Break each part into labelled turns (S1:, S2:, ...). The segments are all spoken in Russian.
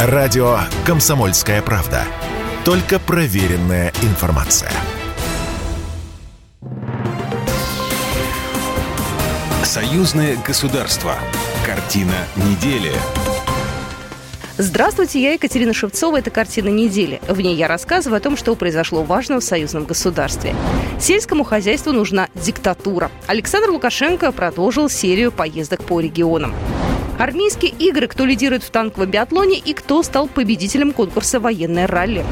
S1: Радио «Комсомольская правда». Только проверенная информация. Союзное государство. Картина недели.
S2: Здравствуйте, я Екатерина Шевцова. Это «Картина недели». В ней я рассказываю о том, что произошло важного в союзном государстве. Сельскому хозяйству нужна диктатура. Александр Лукашенко продолжил серию поездок по регионам. Армейские игры, кто лидирует в танковом биатлоне и кто стал победителем конкурса «Военное ралли».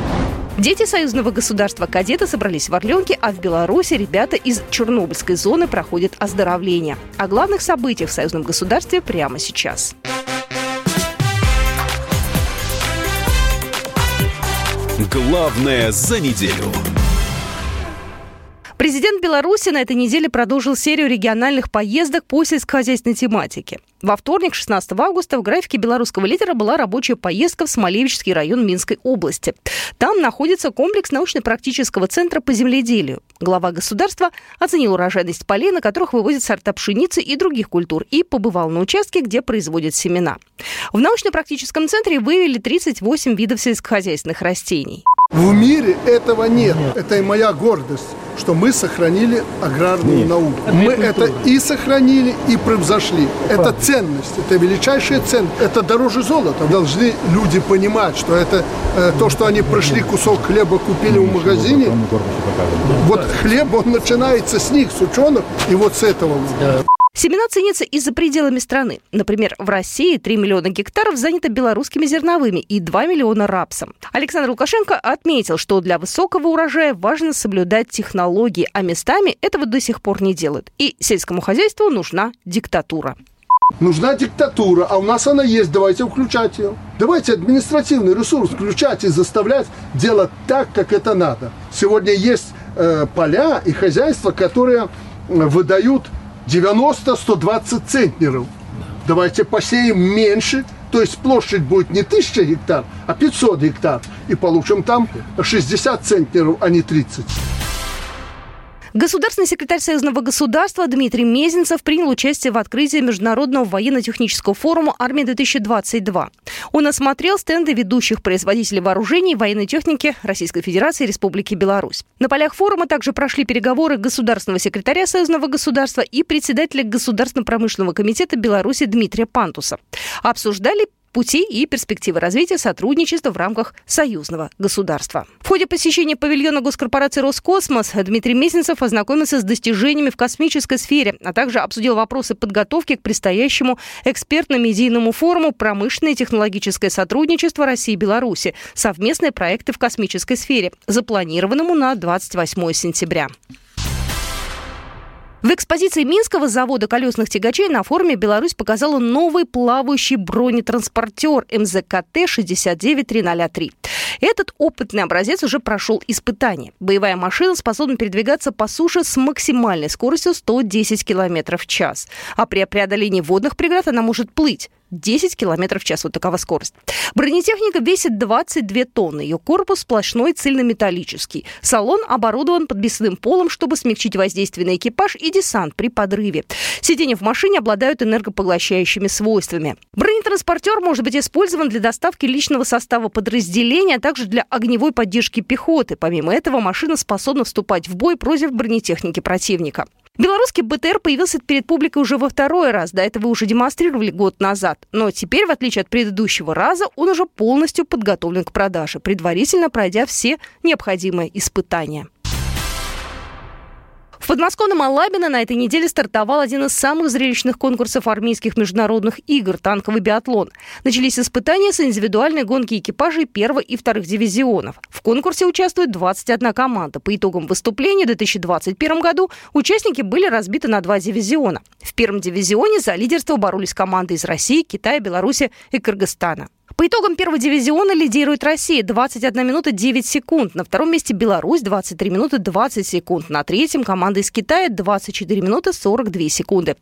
S2: Дети союзного государства кадеты собрались в Орленке, а в Беларуси ребята из Чернобыльской зоны проходят оздоровление. О главных событиях в союзном государстве прямо сейчас.
S1: Главное за неделю.
S2: Президент Беларуси на этой неделе продолжил серию региональных поездок по сельскохозяйственной тематике. Во вторник, 16 августа, в графике белорусского лидера была рабочая поездка в Смолевичский район Минской области. Там находится комплекс научно-практического центра по земледелию. Глава государства оценил урожайность полей, на которых вывозят сорта пшеницы и других культур, и побывал на участке, где производят семена. В научно-практическом центре выявили 38 видов сельскохозяйственных растений.
S3: В мире этого нет. нет. Это и моя гордость, что мы сохранили аграрную нет. науку. Это мы это и сохранили, и превзошли. Это ценность, это величайшая ценность. Это дороже золота. Должны люди понимать, что это э, то, что они прошли, кусок хлеба купили в магазине. Вот хлеб, он начинается с них, с ученых, и вот с этого.
S2: Семена ценятся и за пределами страны. Например, в России 3 миллиона гектаров занято белорусскими зерновыми и 2 миллиона рапсом. Александр Лукашенко отметил, что для высокого урожая важно соблюдать технологии, а местами этого до сих пор не делают. И сельскому хозяйству нужна диктатура.
S3: Нужна диктатура, а у нас она есть, давайте включать ее. Давайте административный ресурс включать и заставлять делать так, как это надо. Сегодня есть э, поля и хозяйства, которые выдают 90-120 центнеров. Давайте посеем меньше, то есть площадь будет не 1000 гектар, а 500 гектар. И получим там 60 центнеров, а не 30.
S2: Государственный секретарь Союзного государства Дмитрий Мезенцев принял участие в открытии Международного военно-технического форума «Армия-2022». Он осмотрел стенды ведущих производителей вооружений и военной техники Российской Федерации и Республики Беларусь. На полях форума также прошли переговоры государственного секретаря Союзного государства и председателя Государственно-промышленного комитета Беларуси Дмитрия Пантуса. Обсуждали пути и перспективы развития сотрудничества в рамках союзного государства. В ходе посещения павильона госкорпорации «Роскосмос» Дмитрий Месенцев ознакомился с достижениями в космической сфере, а также обсудил вопросы подготовки к предстоящему экспертно-медийному форуму «Промышленное и технологическое сотрудничество России и Беларуси. Совместные проекты в космической сфере», запланированному на 28 сентября. В экспозиции Минского завода колесных тягачей на форуме Беларусь показала новый плавающий бронетранспортер МЗКТ-69303. Этот опытный образец уже прошел испытание. Боевая машина способна передвигаться по суше с максимальной скоростью 110 км в час. А при преодолении водных преград она может плыть. 10 км в час. Вот такова скорость. Бронетехника весит 22 тонны. Ее корпус сплошной цельнометаллический. Салон оборудован подвесным полом, чтобы смягчить воздействие на экипаж и десант при подрыве. Сиденья в машине обладают энергопоглощающими свойствами. Бронетранспортер может быть использован для доставки личного состава подразделения, а также для огневой поддержки пехоты. Помимо этого, машина способна вступать в бой против бронетехники противника. Белорусский БТР появился перед публикой уже во второй раз. До этого уже демонстрировали год назад. Но теперь, в отличие от предыдущего раза, он уже полностью подготовлен к продаже, предварительно пройдя все необходимые испытания. В подмосковном Алабино на этой неделе стартовал один из самых зрелищных конкурсов армейских международных игр – танковый биатлон. Начались испытания с индивидуальной гонки экипажей первого и вторых дивизионов. В конкурсе участвует 21 команда. По итогам выступления в 2021 году участники были разбиты на два дивизиона. В первом дивизионе за лидерство боролись команды из России, Китая, Беларуси и Кыргызстана. По итогам первого дивизиона лидирует Россия 21 минута 9 секунд. На втором месте Беларусь 23 минуты 20 секунд. На третьем команда из Китая 24 минуты 42 секунды.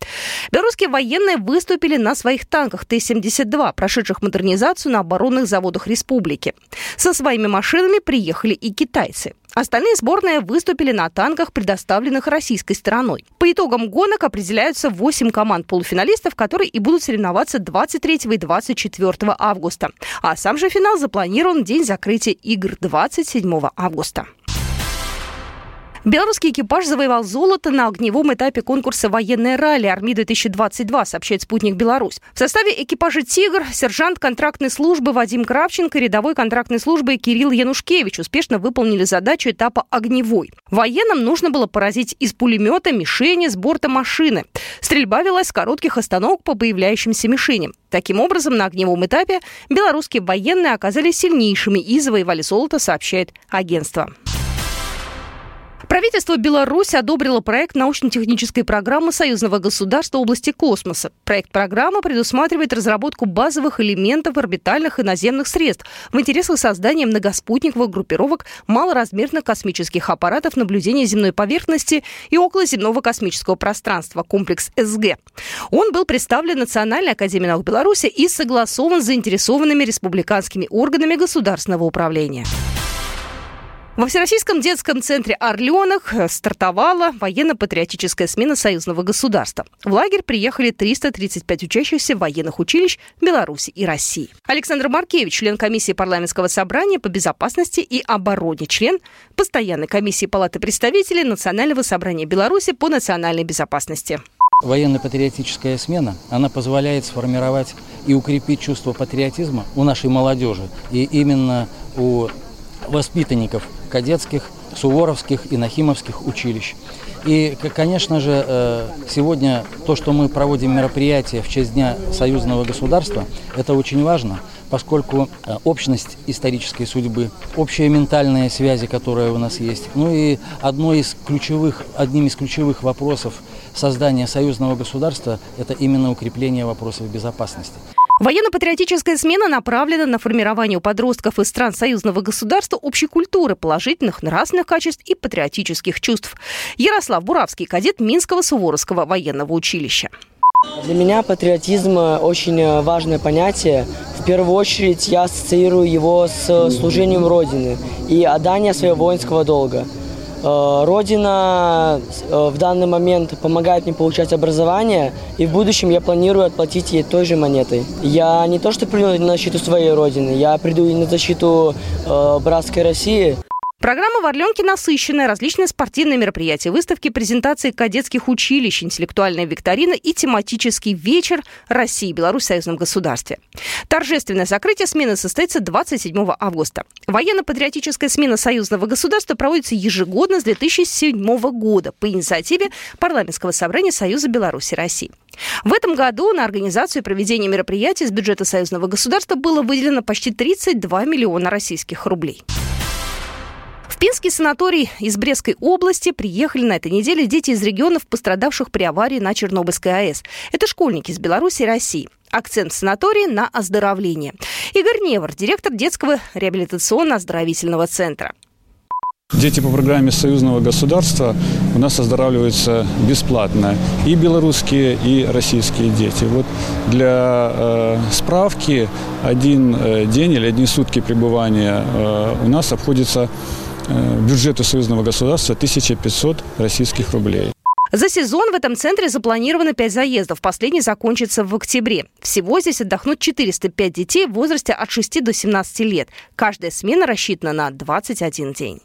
S2: Белорусские военные выступили на своих танках Т-72, прошедших модернизацию на оборонных заводах республики. Со своими машинами приехали и китайцы. Остальные сборные выступили на танках, предоставленных российской стороной. По итогам гонок определяются 8 команд полуфиналистов, которые и будут соревноваться 23 и 24 августа. А сам же финал запланирован день закрытия игр 27 августа. Белорусский экипаж завоевал золото на огневом этапе конкурса «Военное ралли Арми-2022», сообщает «Спутник Беларусь». В составе экипажа «Тигр» сержант контрактной службы Вадим Кравченко рядовой контрактной службы Кирилл Янушкевич успешно выполнили задачу этапа «Огневой». Военным нужно было поразить из пулемета мишени с борта машины. Стрельба велась с коротких остановок по появляющимся мишеням. Таким образом, на огневом этапе белорусские военные оказались сильнейшими и завоевали золото, сообщает агентство. Правительство Беларуси одобрило проект научно-технической программы союзного государства области космоса. Проект программы предусматривает разработку базовых элементов орбитальных и наземных средств в интересах создания многоспутниковых группировок малоразмерных космических аппаратов наблюдения земной поверхности и околоземного космического пространства, комплекс СГ. Он был представлен Национальной академией наук Беларуси и согласован с заинтересованными республиканскими органами государственного управления. Во Всероссийском детском центре «Орленок» стартовала военно-патриотическая смена союзного государства. В лагерь приехали 335 учащихся военных училищ Беларуси и России. Александр Маркевич, член комиссии парламентского собрания по безопасности и обороне, член постоянной комиссии Палаты представителей Национального собрания Беларуси по национальной безопасности.
S4: Военно-патриотическая смена, она позволяет сформировать и укрепить чувство патриотизма у нашей молодежи. И именно у воспитанников кадетских, суворовских и нахимовских училищ. И, конечно же, э, сегодня то, что мы проводим мероприятие в честь Дня союзного государства, это очень важно, поскольку э, общность исторической судьбы, общие ментальные связи, которые у нас есть, ну и одно из ключевых, одним из ключевых вопросов создания союзного государства – это именно укрепление вопросов безопасности.
S2: Военно-патриотическая смена направлена на формирование у подростков из стран союзного государства общей культуры, положительных нравственных качеств и патриотических чувств. Ярослав Буравский, кадет Минского Суворовского военного училища.
S5: Для меня патриотизм очень важное понятие. В первую очередь я ассоциирую его с служением Родины и отданием своего воинского долга – Э, Родина э, в данный момент помогает мне получать образование, и в будущем я планирую отплатить ей той же монетой. Я не то что приду на защиту своей Родины, я приду и на защиту э, братской России.
S2: Программа в Орленке насыщенная. Различные спортивные мероприятия, выставки, презентации кадетских училищ, интеллектуальная викторина и тематический вечер России и Беларусь в союзном государстве. Торжественное закрытие смены состоится 27 августа. Военно-патриотическая смена союзного государства проводится ежегодно с 2007 года по инициативе Парламентского собрания Союза Беларуси и России. В этом году на организацию и проведение мероприятий из бюджета союзного государства было выделено почти 32 миллиона российских рублей. В Пинский санаторий из Брестской области приехали на этой неделе дети из регионов, пострадавших при аварии на Чернобыльской АЭС. Это школьники из Беларуси и России. Акцент в санатории на оздоровление. Игорь Невр, директор детского реабилитационно-оздоровительного центра.
S6: Дети по программе союзного государства у нас оздоравливаются бесплатно. И белорусские, и российские дети. Вот для э, справки один э, день или одни сутки пребывания э, у нас обходится бюджету союзного государства 1500 российских рублей.
S2: За сезон в этом центре запланировано 5 заездов. Последний закончится в октябре. Всего здесь отдохнут 405 детей в возрасте от 6 до 17 лет. Каждая смена рассчитана на 21 день.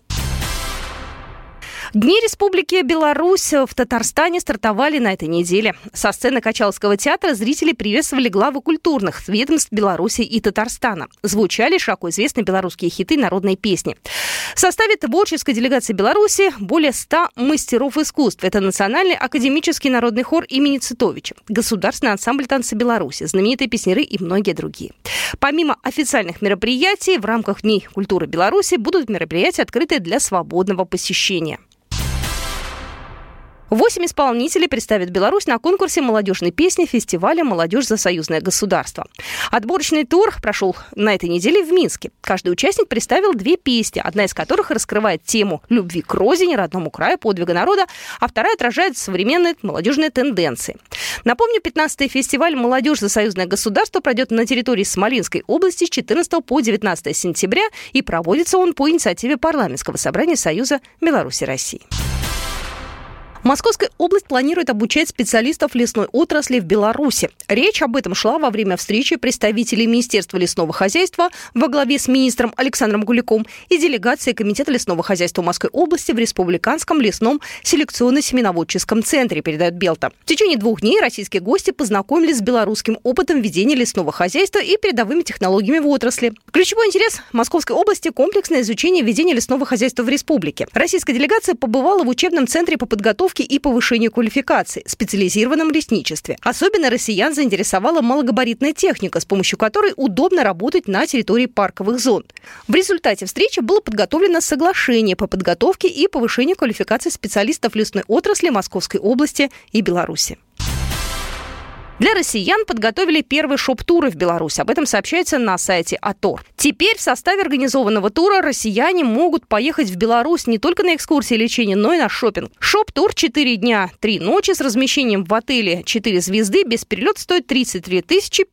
S2: Дни Республики Беларусь в Татарстане стартовали на этой неделе. Со сцены Качалского театра зрители приветствовали главы культурных ведомств Беларуси и Татарстана. Звучали широко известные белорусские хиты народной песни. В составе творческой делегации Беларуси более 100 мастеров искусств. Это Национальный академический народный хор имени Цитовича, Государственный ансамбль танца Беларуси, знаменитые песнеры и многие другие. Помимо официальных мероприятий, в рамках Дней культуры Беларуси будут мероприятия, открытые для свободного посещения. Восемь исполнителей представят Беларусь на конкурсе молодежной песни фестиваля «Молодежь за союзное государство». Отборочный тур прошел на этой неделе в Минске. Каждый участник представил две песни, одна из которых раскрывает тему любви к родине, родному краю, подвига народа, а вторая отражает современные молодежные тенденции. Напомню, 15-й фестиваль «Молодежь за союзное государство» пройдет на территории Смоленской области с 14 по 19 сентября и проводится он по инициативе парламентского собрания Союза Беларуси России. Московская область планирует обучать специалистов лесной отрасли в Беларуси. Речь об этом шла во время встречи представителей Министерства лесного хозяйства во главе с министром Александром Гуляком и делегацией Комитета лесного хозяйства Москвы области в Республиканском лесном селекционно-семеноводческом центре, передает Белта. В течение двух дней российские гости познакомились с белорусским опытом ведения лесного хозяйства и передовыми технологиями в отрасли. Ключевой интерес Московской области – комплексное изучение ведения лесного хозяйства в республике. Российская делегация побывала в учебном центре по подготовке подготовки и повышению квалификации, специализированном лесничестве. Особенно россиян заинтересовала малогабаритная техника, с помощью которой удобно работать на территории парковых зон. В результате встречи было подготовлено соглашение по подготовке и повышению квалификации специалистов лесной отрасли Московской области и Беларуси. Для россиян подготовили первый шоп-туры в Беларусь. Об этом сообщается на сайте АТОР. Теперь в составе организованного тура россияне могут поехать в Беларусь не только на экскурсии лечения, но и на шопинг. Шоп-тур 4 дня, 3 ночи с размещением в отеле 4 звезды без перелета стоит 33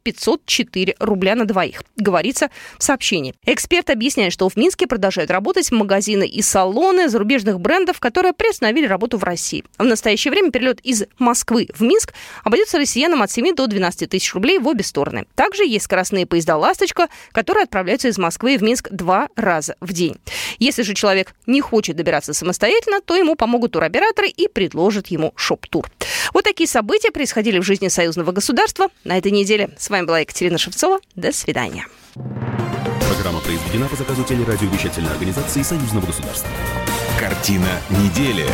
S2: 504 рубля на двоих, говорится в сообщении. Эксперт объясняет, что в Минске продолжают работать магазины и салоны зарубежных брендов, которые приостановили работу в России. В настоящее время перелет из Москвы в Минск обойдется россиянам от 7 до 12 тысяч рублей в обе стороны. Также есть скоростные поезда «Ласточка», которые отправляются из Москвы в Минск два раза в день. Если же человек не хочет добираться самостоятельно, то ему помогут туроператоры и предложат ему шоп-тур. Вот такие события происходили в жизни союзного государства на этой неделе. С вами была Екатерина Шевцова. До свидания.
S1: Программа произведена по заказу телерадиовещательной организации Союзного государства. Картина недели.